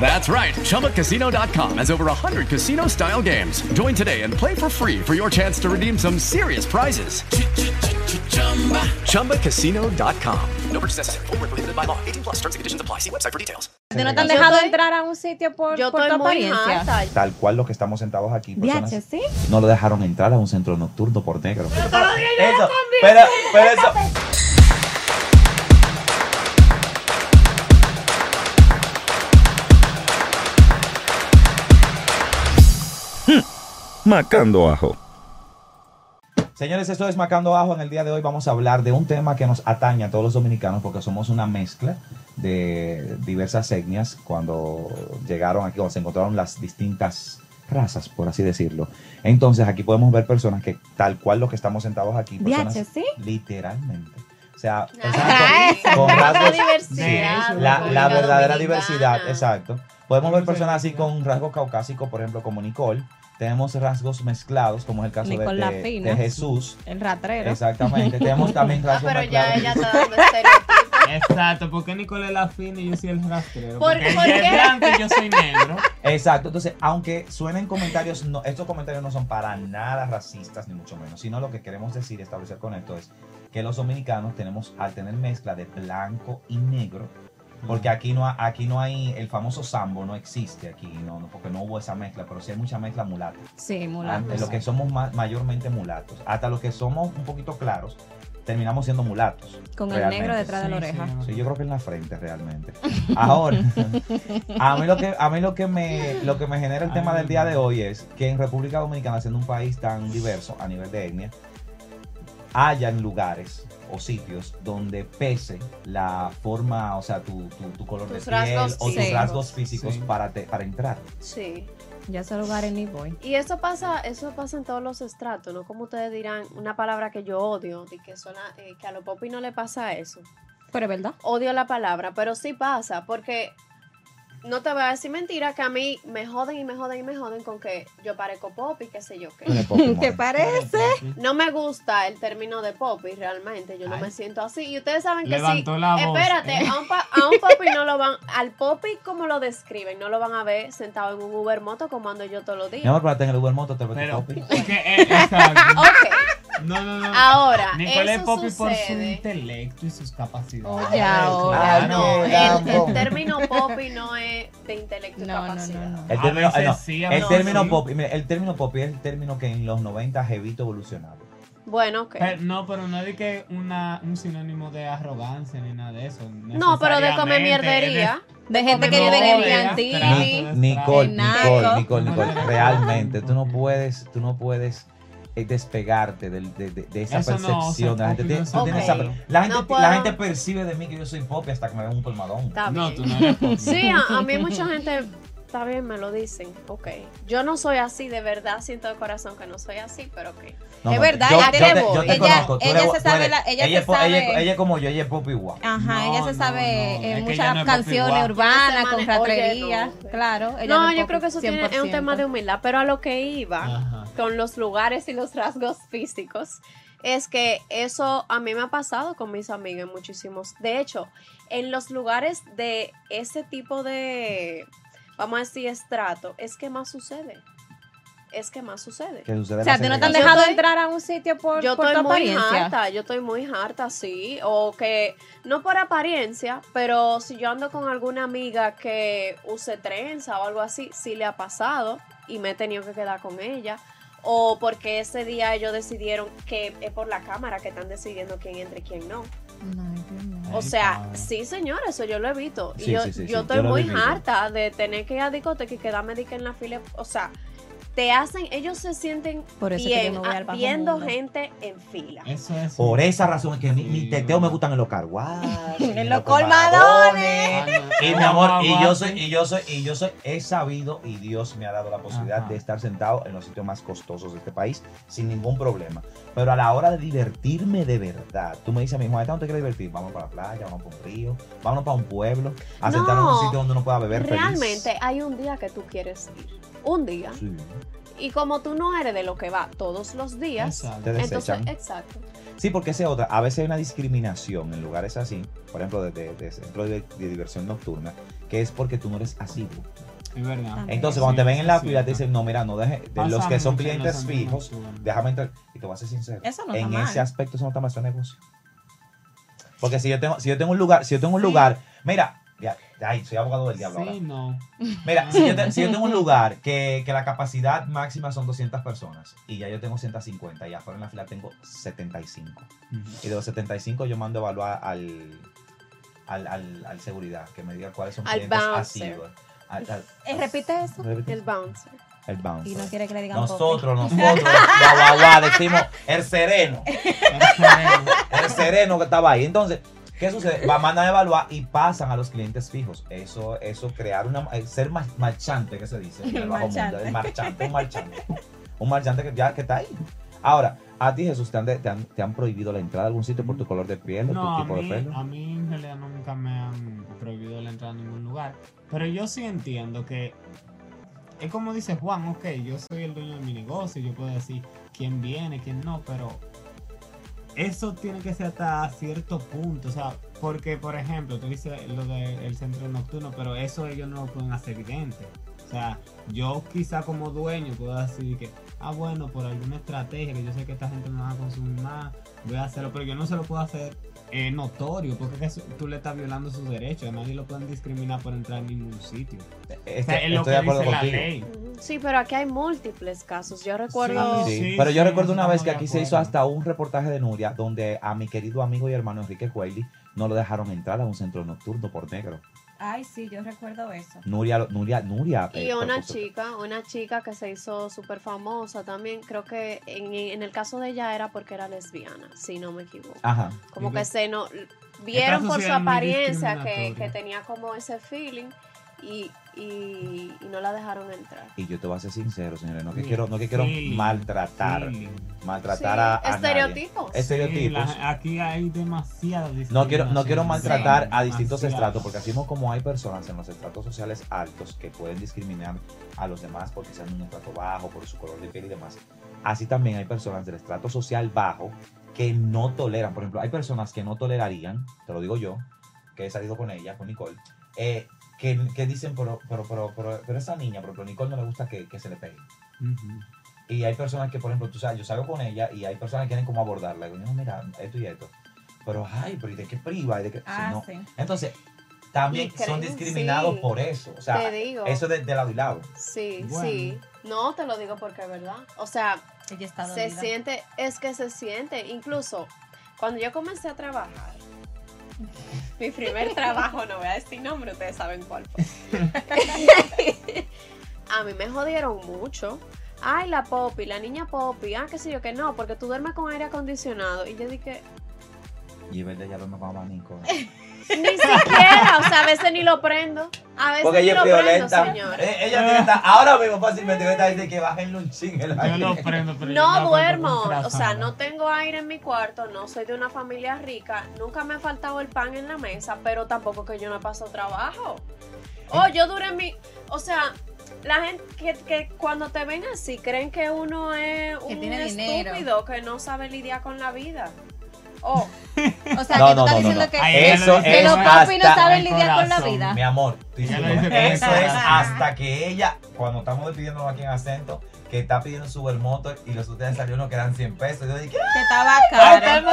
That's right. ChumbaCasino.com has over 100 casino style games. Join today and play for free for your chance to redeem some serious prizes. ChumbaCasino.com. No purchase necessary. Void were prohibited by law. 18 plus terms and conditions apply. See website for details. ¿No te han Yo dejado estoy- entrar a un sitio por, Yo por estoy tu muy apariencia? harta. Tal cual los que estamos sentados aquí. personas DH, ¿sí? No lo dejaron entrar a un centro nocturno por negro. Eso, pero, pero eso. Macando ajo. Señores, esto es Macando Ajo. En el día de hoy vamos a hablar de un tema que nos atañe a todos los dominicanos porque somos una mezcla de diversas etnias cuando llegaron aquí, cuando se encontraron las distintas razas, por así decirlo. Entonces aquí podemos ver personas que tal cual los que estamos sentados aquí, personas ¿sí? literalmente. O sea, Ay, personas con, rasgos, diversidad, sí, la la, verdadera Dominicana. diversidad, exacto. Podemos ver personas así con rasgos caucásicos, por ejemplo, como Nicole. Tenemos rasgos mezclados, como es el caso de- de, de Jesús. El ratrero. Exactamente. Tenemos también Ah, rasgos pero ya mezclados. ella está dando estereotipos. Exacto, ¿por qué Nicole es la fina y yo soy el rastrero? ¿Por- Porque por ella qué? es blanco y yo soy negro. Exacto. Entonces, aunque suenen comentarios, no, estos comentarios no son para nada racistas, ni mucho menos, sino lo que queremos decir, establecer con esto es que los dominicanos tenemos, al tener mezcla de blanco y negro, porque aquí no, aquí no hay, el famoso sambo no existe aquí, no, no, porque no hubo esa mezcla, pero sí hay mucha mezcla mulata. Sí, mulato. Antes, los que somos ma- mayormente mulatos, hasta los que somos un poquito claros, terminamos siendo mulatos. Con el negro detrás de la oreja. sí. Sí, yo creo que en la frente realmente. Ahora, a mí lo que a mí lo que me lo que me genera el tema del día de hoy es que en República Dominicana, siendo un país tan diverso a nivel de etnia, hayan lugares o sitios donde pese la forma, o sea, tu, tu, tu color Tus de piel rasgos o tus rasgos físicos Sí. para, te- para entrar. Sí. Ya ese lugar en voy. Y eso pasa, eso pasa en todos los estratos, ¿no? Como ustedes dirán, una palabra que yo odio, de que, suena, eh, que a los popis no le pasa eso. Pero es verdad. Odio la palabra, pero sí pasa, porque no te voy a decir mentira que a mí me joden y me joden y me joden con que yo parezco popi, qué sé yo qué. ¿Te parece? No me gusta el término de popi, realmente. Yo no Ay. me siento así. Y ustedes saben que Levantó sí. la voz, Espérate, ¿eh? a, un pa- a un popi no lo van. Al popi, como lo describen, no lo van a ver sentado en un Uber moto como ando yo todos los días. Mi amor, para tener el Uber Moto, te Pero, Poppy. es que, eh, exacto. No, no, no. ahora. Nicole es eso Poppy por su sucede. intelecto y sus capacidades. Oye, ahora. Ah, No, el, el término popi no es de intelecto y No, capacidad. no, no. El término, veces no, sí, a el veces término sí. Poppy, el término Poppy es el término que en los 90 Jevito evolucionaba. Bueno, ok. Pero- no, pero no es de que una, un sinónimo de arrogancia ni nada de eso. No, pero de comer mierdería. De gente que vive en el de Nicole, Nicole. Nicole, Nicole, realmente tú no puedes, tú no puedes eh, despegarte de, de- de esa Eso no, percepción. o sea, la, gente Poppy tiene- no es tú tienes Ok. esa- la gente, No puedo- la gente percibe de mí que yo soy Poppy hasta que me ven un colmadón. Está No, tú no eres. Sí, a, a mí mucha gente, está bien, me lo dicen, ok. Yo no soy así, de verdad siento de corazón que no soy así, pero ok. No, Es verdad, yo, ella yo tiene te, voz. yo te Ella- conozco. ella eres- se sabe la- ella ella, se po- ella- sabe- ella es como yo, ella es Poppy igual. Ajá, No, ella se no, sabe no. eh, ella muchas canciones urbanas con ratería. no. Claro. ella No, yo creo que eso tiene, es un tema de humildad, pero a lo que iba Ajá. con los lugares y los rasgos físicos es que eso a mí me ha pasado con mis amigas muchísimos. De hecho, en los lugares de ese tipo de, vamos a decir, estrato, es que más sucede. Es que más sucede. Que sucede O sea, ¿tú no te han dejado estoy- entrar a un sitio por, yo por estoy tu muy apariencia? harta, yo estoy muy harta, sí. O que, no por apariencia, pero si yo ando con alguna amiga que use trenza o algo así, sí le ha pasado y me he tenido que quedar con ella. O porque ese día ellos decidieron que es por la cámara que están decidiendo quién entra y quién no. O sea, sí, señor, eso yo lo he visto. Y yo, sí, sí, yo estoy muy harta de tener que ir a discoteca y quedarme en la fila. O sea, te hacen, ellos se sienten Por eso es que yo bien me voy al a- bajo viendo mundo. gente en fila. Eso es. Por esa razón es que mi, Sí, mi teteo me gustan en los carguajes. En los colmadones. Y mi amor, y yo soy, y yo soy, y yo soy, he sabido y Dios me ha dado la posibilidad Ajá. de estar sentado en los sitios más costosos de este país sin ningún problema. Pero a la hora de divertirme de verdad, tú me dices a mi Juan, ¿dónde te quieres divertir? Vamos para la playa, vamos para un río, vamos para un pueblo, a No, sentarnos en un sitio donde uno pueda beber feliz. Realmente hay un día que tú quieres ir. Un día. Sí. Y como tú no eres de lo que va todos los días, Exacto. Te entonces, exacto. Sí, porque esa es otra. A veces hay una discriminación en lugares así, por ejemplo, de, de- de centro de, de diversión nocturna, que es porque tú no eres asiduo. Es verdad. También. Entonces, cuando te ven en la Sí, fila, te dicen, no, mira, no deje, de los que son clientes fijos, nocturnos. déjame entrar. Y te voy a ser sincero. Eso no en está mal. ese aspecto, eso no está mal, eso es negocio. Porque si yo tengo, si yo tengo un lugar, si yo tengo un lugar, mira, ay, soy abogado del diablo Sí, ahora. no. Mira, si yo, te- si yo tengo un lugar que, que la capacidad máxima son 200 personas y ya yo tengo 150 y afuera en la fila tengo 75. Y de los 75 yo mando a evaluar al, al, al, al seguridad, que me diga cuáles son Al clientes bouncer. asiduos. Al- al- Eh, repite eso. repite. El bouncer. El bouncer. Y no quiere que le digan Nosotros, nosotros, guau, guau, decimos el sereno, el sereno que estaba ahí. Entonces, ¿qué sucede? Va, mandan a evaluar y pasan a los clientes fijos. Eso, eso, crear una, eh, ser mar- marchante, que se dice. en el bajo mundo. Marchante. El marchante, un marchante. Un marchante que ya que está ahí. Ahora, a ti, Jesús, ¿te han, te han, te han prohibido la entrada a algún sitio por tu color de piel o No, tu tipo de pelo? a mí en realidad nunca me han prohibido la entrada a ningún lugar. Pero yo sí entiendo que es como dice Juan, ok, yo soy el dueño de mi negocio, yo puedo decir quién viene, quién no, pero eso tiene que ser hasta cierto punto, o sea, porque por ejemplo, tú dices lo del centro nocturno, pero eso ellos no lo pueden hacer evidente. O sea, yo quizá como dueño puedo decir que, ah, bueno, por alguna estrategia, que yo sé que esta gente no va a consumir más, voy a hacerlo, pero yo no se lo puedo hacer eh, notorio, porque es que tú le estás violando sus derechos, nadie lo pueden discriminar por entrar en ningún sitio. Este- O sea, es lo estoy que de acuerdo dice la ley. Sí, pero aquí hay múltiples casos. Yo recuerdo. Sí, Sí, pero yo sí, recuerdo una vez que aquí se hizo hasta un reportaje de Nuria donde a mi querido amigo y hermano Enrique Cuelli no lo dejaron entrar a un centro nocturno por negro. Ay, sí, yo recuerdo eso. Nuria, Nuria, Nuria. Y eh, una chica, una chica que se hizo súper famosa también, creo que en, en el caso de ella era porque era lesbiana, si no me equivoco. Ajá. Como que se no vieron por su apariencia que, que tenía como ese feeling y, y, y no la dejaron entrar. Y yo te voy a ser sincero, señores, no que Sí, quiero, no que quiero maltratar, maltratar Sí, a, a nadie. estereotipos. Estereotipos. Sí, la- aquí hay demasiadas No quiero, no quiero maltratar Sí, a distintos demasiadas. estratos, porque así como hay personas en los estratos sociales altos que pueden discriminar a los demás porque sean de un estrato bajo, por su color de piel y demás, así también hay personas del estrato social bajo que no toleran. Por ejemplo, hay personas que no tolerarían, te lo digo yo, que he salido con ella, con Nicole, eh, que, que dicen, pero, pero, pero, pero, pero esa niña, por ejemplo, a Nicole no le gusta que, que se le pegue. Y hay personas que, por ejemplo, tú sabes, yo salgo con ella y hay personas que quieren como abordarla. Y digo, no, mira, esto y esto. Pero, ay, pero ¿y de qué priva? ¿Y de qué? Ah, no. sí. Entonces, también creen, son discriminados sí. por eso. O sea, Te digo. eso de, de lado y lado. Sí, Bueno. sí. No, te lo digo porque es verdad. O sea, Ella está se siente, es que se siente. Incluso cuando yo comencé a trabajar, mi primer trabajo, no voy a decir nombre, ustedes saben cuál fue. a mí me jodieron mucho. Ay, la Poppy, la niña Poppy, ah, qué sé yo, que no, porque tú duermes con aire acondicionado. Y yo dije, Y es verdad, ya lo me con abanico. Ni siquiera, o sea, a veces ni lo prendo. A veces Porque ni ella es lo prendo, violenta. señor. Eh, ella tiene que estar, ahora mismo fácilmente que está dice que bajen un ching el Yo aire. lo prendo, pero yo No aguanto duermo, o sea, no tengo aire en mi cuarto, no soy de una familia rica, nunca me ha faltado el pan en la mesa, pero tampoco que yo no paso trabajo. Oh, yo duré mi, o sea, la gente que, que cuando te ven así creen que uno es Que un dinero. estúpido que no sabe lidiar con la vida. Oh, O sea, No, que tú no, estás no, diciendo no. que, Ay, que- ella lo Eso que es los con papi no hasta- saben lidiar con la vida. Mi amor, con eso es hasta que ella, cuando estamos despidiéndonos aquí en acento, que está pidiendo su vermoto y los ustedes salió uno que eran 100 pesos. Yo dije, Que estaba caro.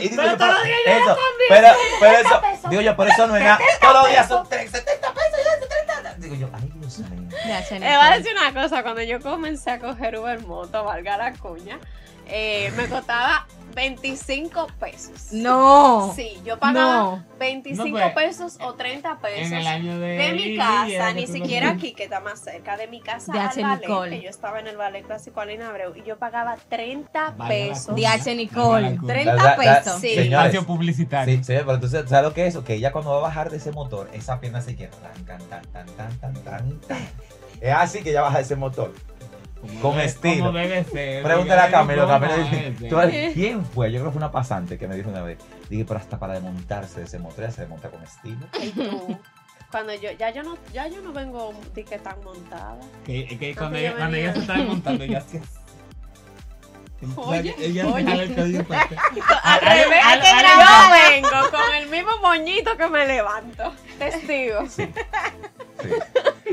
Y digo yo, pero eso, pero, pero eso, digo yo, pero eso no es nada. Todos los días son 3, 70 pesos, ya, 30. Digo yo, ay Dios mío. Ya, le voy a decir una cosa, cuando yo comencé a coger Uber Moto, valga la cuña, eh, me costaba 25 pesos. No. Sí, yo pagaba No. 25 No, pues, pesos o 30 pesos en el año de de mi casa, ni siquiera aquí, que está más cerca de mi casa, De al H. ballet, Nicole. que yo estaba en el ballet clásico Alina Abreu, y yo pagaba 30 Valga la pesos. De H. Nicole. Valga la 30 Da- da- da- pesos. Sí. Señores, Espacio publicitario. Sí, sí, pero entonces, ¿sabes lo que es? Que ella cuando va a bajar de ese motor, esa pierna se quiere. Tan, tan, tan, tan, tan, tan, tan, tan. Es así que ella baja ese motor. Como con debe- estilo. como debe ser. Pregúntale a Camilo, Camilo dice, tú eres- ¿quién fue? Yo creo que fue una pasante que me dijo una vez. Dije, pero hasta para desmontarse de ese motor, se desmonta con estilo. Cuando yo, ya yo no, ya yo no vengo de que tan montada. Que, que cuando, ella, cuando ella se estaba montando, ella hacía. Oye, ella oye. el. Al revés, que yo vengo con el mismo moñito que me levanto. Testigo. Sí,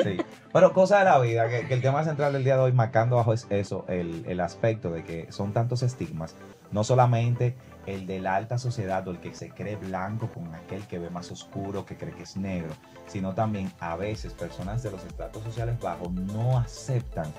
sí. Pero cosa de la vida, que, el tema central del día de hoy, marcando bajo es eso, el, el aspecto de que son tantos estigmas, no solamente el de la alta sociedad o el que se cree blanco con aquel que ve más oscuro, que cree que es negro, sino también a veces personas de los estratos sociales bajos no aceptan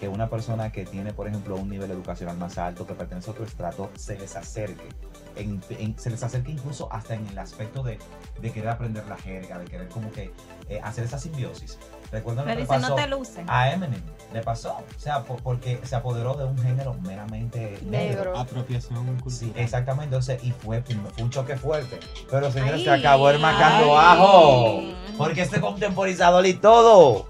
que una persona que tiene, por ejemplo, un nivel educacional más alto, que pertenece a otro estrato, se les acerque. En- se les acerque incluso hasta en el aspecto de, de querer aprender la jerga, de querer como que eh, hacer esa simbiosis. Recuerdan lo Pero que dice, pasó no te luce. a Eminem, le pasó, o sea, po- porque se apoderó de un género meramente negro. Negro. Apropiación cultural. Sí, exactamente, entonces, y fue, fue un choque fuerte. Pero señores, se acabó el macando ajo. Porque este contemporizador y todo.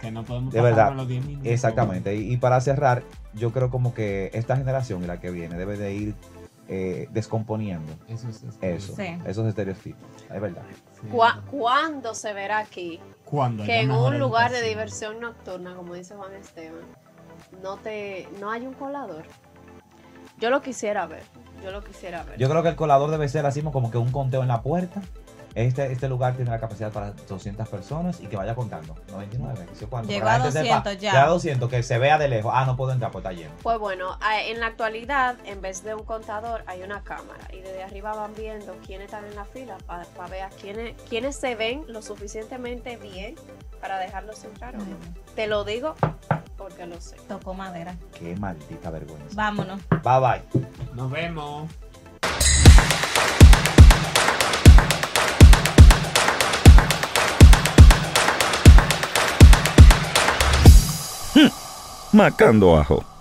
Que no podemos De pasar verdad. los 10 minutos. Exactamente. Y, y para cerrar, yo creo como que esta generación y la que viene debe de ir eh, descomponiendo Eso es. es- eso, Sí. esos estereotipos. Es verdad. sí. ¿Cuá- ¿Cuándo se verá aquí Cuando que en un lugar de diversión nocturna, como dice Juan Esteban, no te, no hay un colador? Yo lo quisiera ver. Yo lo quisiera ver. Yo creo que el colador debe ser así como que un conteo en la puerta. Este, este lugar tiene la capacidad para 200 personas y que vaya contando. 99, no sé cuánto. Llegó a la gente 200 ya. Ya a 200, que se vea de lejos. Ah, no puedo entrar, pues está lleno. Pues bueno, en la actualidad, en vez de un contador, hay una cámara y desde arriba van viendo quiénes están en la fila para ver a quiénes, quiénes se ven lo suficientemente bien para dejarlos entrar. o no. Te lo digo porque lo sé. Tocó madera. Qué maldita vergüenza. Vámonos. Bye bye. Nos vemos. Macando ajo.